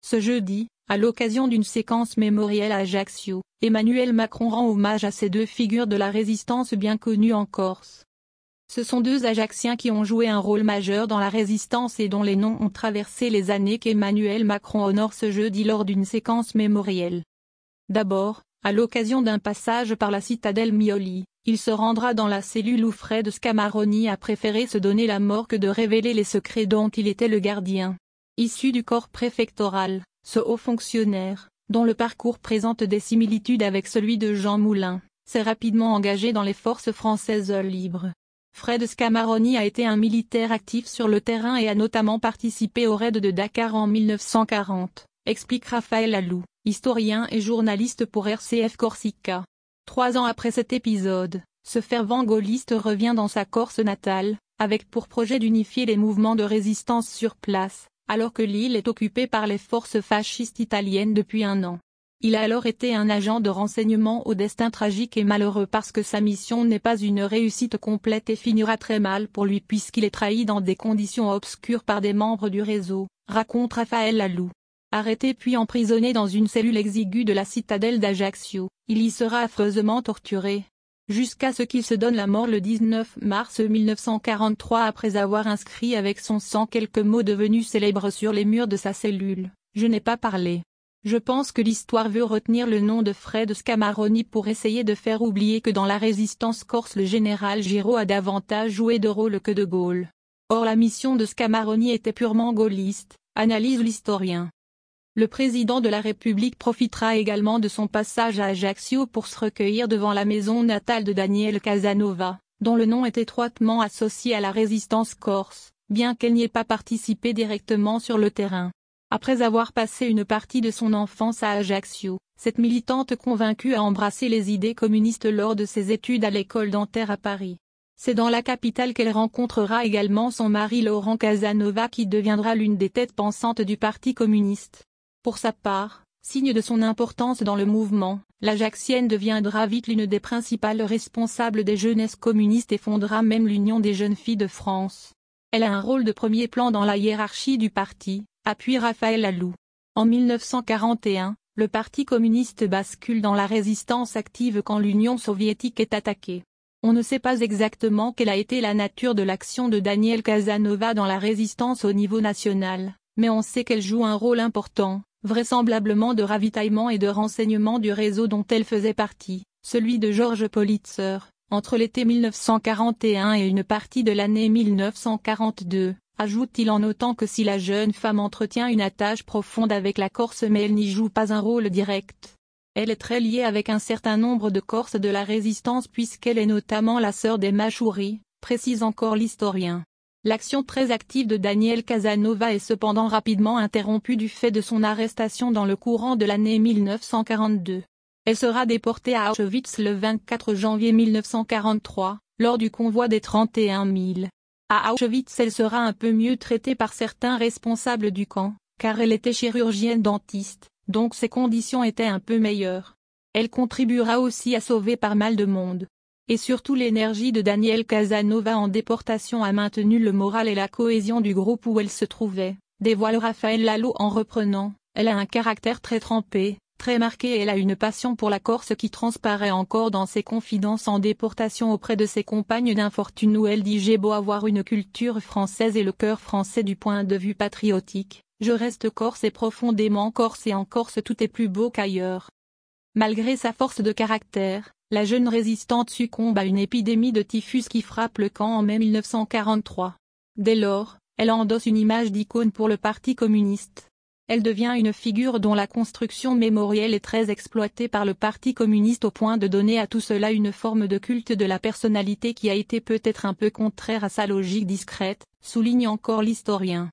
Ce jeudi, à l'occasion d'une séquence mémorielle à Ajaccio, Emmanuel Macron rend hommage à ces deux figures de la résistance bien connues en Corse. Ce sont deux Ajacciens qui ont joué un rôle majeur dans la résistance et dont les noms ont traversé les années qu'Emmanuel Macron honore ce jeudi lors d'une séquence mémorielle. D'abord, à l'occasion d'un passage par la citadelle Mioli, il se rendra dans la cellule où Fred Scamaroni a préféré se donner la mort que de révéler les secrets dont il était le gardien. Issu du corps préfectoral, ce haut fonctionnaire, dont le parcours présente des similitudes avec celui de Jean Moulin, s'est rapidement engagé dans les forces françaises libres. Fred Scamaroni a été un militaire actif sur le terrain et a notamment participé au raid de Dakar en 1940, explique Raphaël Alou, historien et journaliste pour RCF Corsica. Trois ans après cet épisode, ce fervent gaulliste revient dans sa Corse natale, avec pour projet d'unifier les mouvements de résistance sur place, alors que l'île est occupée par les forces fascistes italiennes depuis un an. Il a alors été un agent de renseignement au destin tragique et malheureux parce que sa mission n'est pas une réussite complète et finira très mal pour lui puisqu'il est trahi dans des conditions obscures par des membres du réseau, raconte Raphaël Lalou. Arrêté puis emprisonné dans une cellule exiguë de la citadelle d'Ajaccio, il y sera affreusement torturé. Jusqu'à ce qu'il se donne la mort le 19 mars 1943 après avoir inscrit avec son sang quelques mots devenus célèbres sur les murs de sa cellule. Je n'ai pas parlé. Je pense que l'histoire veut retenir le nom de Fred Scamaroni pour essayer de faire oublier que dans la résistance corse le général Giraud a davantage joué de rôle que de Gaulle. Or la mission de Scamaroni était purement gaulliste, analyse l'historien. Le président de la République profitera également de son passage à Ajaccio pour se recueillir devant la maison natale de Daniel Casanova, dont le nom est étroitement associé à la résistance corse, bien qu'elle n'y ait pas participé directement sur le terrain. Après avoir passé une partie de son enfance à Ajaccio, cette militante convaincue a embrassé les idées communistes lors de ses études à l'école dentaire à Paris. C'est dans la capitale qu'elle rencontrera également son mari Laurent Casanova qui deviendra l'une des têtes pensantes du Parti communiste. Pour sa part, signe de son importance dans le mouvement, l'Ajaxienne deviendra vite l'une des principales responsables des jeunesses communistes et fondera même l'Union des jeunes filles de France. Elle a un rôle de premier plan dans la hiérarchie du parti, appuie Raphaël Alou. En 1941, le Parti communiste bascule dans la résistance active quand l'Union soviétique est attaquée. On ne sait pas exactement quelle a été la nature de l'action de Daniel Casanova dans la résistance au niveau national, mais on sait qu'elle joue un rôle important, vraisemblablement de ravitaillement et de renseignement du réseau dont elle faisait partie, celui de Georges Politzer, entre l'été 1941 et une partie de l'année 1942, ajoute-t-il en notant que si la jeune femme entretient une attache profonde avec la Corse mais elle n'y joue pas un rôle direct. Elle est très liée avec un certain nombre de Corses de la résistance puisqu'elle est notamment la sœur des Machouris, précise encore l'historien. L'action très active de Daniel Casanova est cependant rapidement interrompue du fait de son arrestation dans le courant de l'année 1942. Elle sera déportée à Auschwitz le 24 janvier 1943, lors du convoi des 31 000. À Auschwitz elle sera un peu mieux traitée par certains responsables du camp, car elle était chirurgienne dentiste, donc ses conditions étaient un peu meilleures. Elle contribuera aussi à sauver pas mal de monde et surtout l'énergie de Daniel Casanova en déportation a maintenu le moral et la cohésion du groupe où elle se trouvait, dévoile Raphaël Lalo en reprenant, elle a un caractère très trempé, très marqué elle a une passion pour la Corse qui transparaît encore dans ses confidences en déportation auprès de ses compagnes d'infortune où elle dit j'ai beau avoir une culture française et le cœur français du point de vue patriotique, je reste corse et profondément corse et en Corse tout est plus beau qu'ailleurs. Malgré sa force de caractère, la jeune résistante succombe à une épidémie de typhus qui frappe le camp en mai 1943. Dès lors, elle endosse une image d'icône pour le Parti communiste. Elle devient une figure dont la construction mémorielle est très exploitée par le Parti communiste au point de donner à tout cela une forme de culte de la personnalité qui a été peut-être un peu contraire à sa logique discrète, souligne encore l'historien.